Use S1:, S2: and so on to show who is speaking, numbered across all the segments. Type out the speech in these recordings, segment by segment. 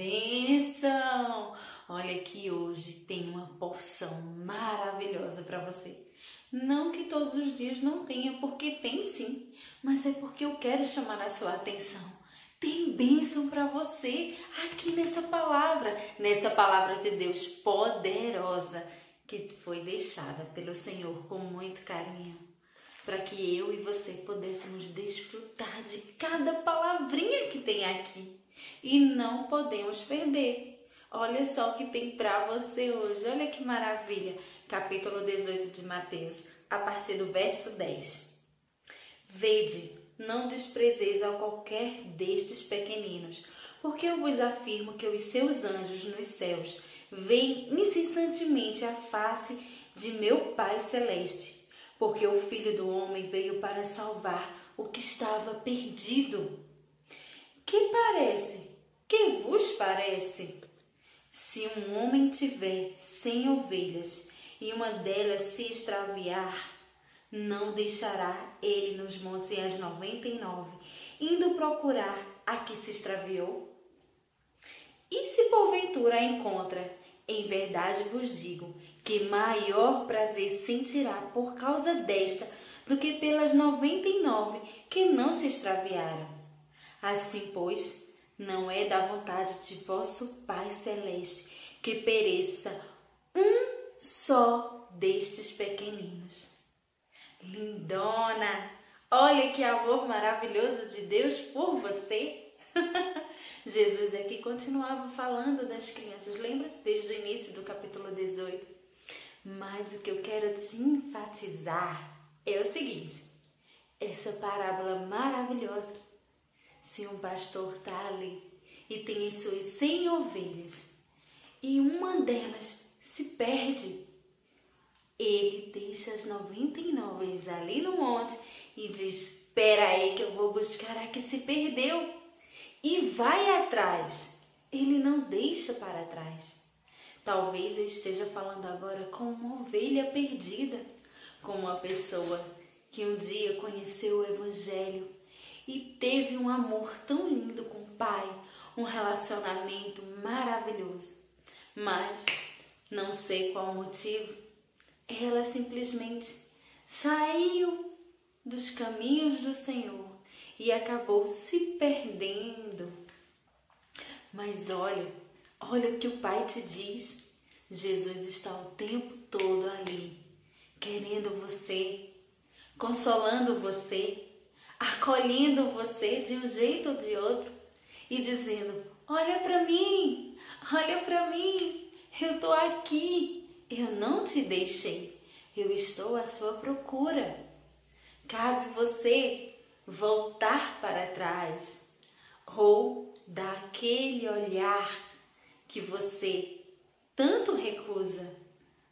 S1: bênção! Olha que hoje tem uma porção maravilhosa para você. Não que todos os dias não tenha, porque tem sim, mas é porque eu quero chamar a sua atenção. Tem bênção para você aqui nessa palavra, nessa palavra de Deus poderosa que foi deixada pelo Senhor com muito carinho, para que eu e você pudéssemos desfrutar de cada palavrinha que tem aqui e não podemos perder. Olha só o que tem para você hoje. Olha que maravilha. Capítulo 18 de Mateus, a partir do verso 10. Vede, não desprezeis a qualquer destes pequeninos, porque eu vos afirmo que os seus anjos nos céus veem incessantemente a face de meu Pai celeste, porque o Filho do homem veio para salvar o que estava perdido. Que parece? Que vos parece? Se um homem tiver cem ovelhas e uma delas se extraviar, não deixará ele nos montes as noventa e nove, indo procurar a que se extraviou? E se porventura a encontra, em verdade vos digo que maior prazer sentirá por causa desta do que pelas noventa e nove que não se extraviaram. Assim, pois, não é da vontade de vosso Pai Celeste que pereça um só destes pequeninos. Lindona! Olha que amor maravilhoso de Deus por você! Jesus aqui continuava falando das crianças, lembra? Desde o início do capítulo 18. Mas o que eu quero te enfatizar é o seguinte: essa parábola maravilhosa se um pastor está ali e tem as suas cem ovelhas e uma delas se perde, ele deixa as 99 ali no monte e diz: Espera aí que eu vou buscar a que se perdeu. E vai atrás. Ele não deixa para trás. Talvez eu esteja falando agora com uma ovelha perdida, com uma pessoa que um dia conheceu o Evangelho e teve um amor tão lindo com o pai, um relacionamento maravilhoso. Mas, não sei qual o motivo, ela simplesmente saiu dos caminhos do Senhor e acabou se perdendo. Mas olha, olha o que o Pai te diz. Jesus está o tempo todo ali, querendo você, consolando você, acolhendo você de um jeito ou de outro e dizendo: Olha para mim, olha para mim, eu estou aqui, eu não te deixei, eu estou à sua procura. Cabe você voltar para trás ou dar aquele olhar que você tanto recusa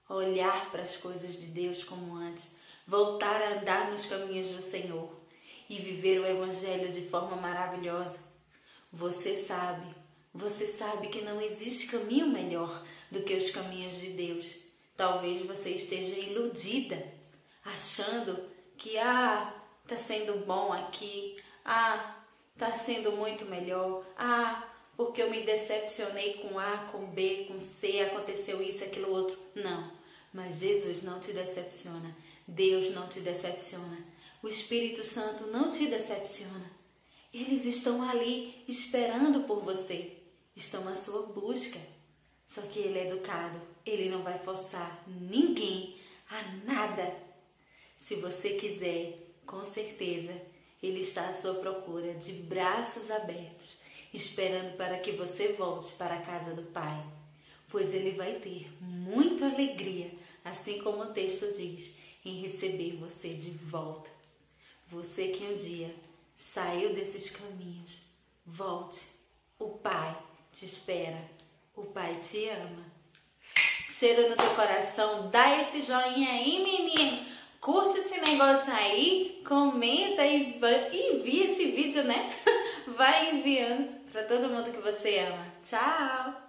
S1: olhar para as coisas de Deus como antes, voltar a andar nos caminhos do Senhor e viver o Evangelho de forma maravilhosa. Você sabe, você sabe que não existe caminho melhor do que os caminhos de Deus. Talvez você esteja iludida, achando que ah, tá sendo bom aqui, ah, tá sendo muito melhor, ah, porque eu me decepcionei com A, com B, com C, aconteceu isso, aquilo outro. Não, mas Jesus não te decepciona. Deus não te decepciona. O Espírito Santo não te decepciona. Eles estão ali esperando por você, estão à sua busca. Só que ele é educado, ele não vai forçar ninguém a nada. Se você quiser, com certeza, ele está à sua procura, de braços abertos, esperando para que você volte para a casa do Pai. Pois ele vai ter muita alegria, assim como o texto diz, em receber você de volta. Você que um dia saiu desses caminhos, volte. O Pai te espera. O Pai te ama. Cheiro no teu coração, dá esse joinha aí, menino. Curte esse negócio aí, comenta e envia esse vídeo, né? Vai enviando para todo mundo que você ama. Tchau!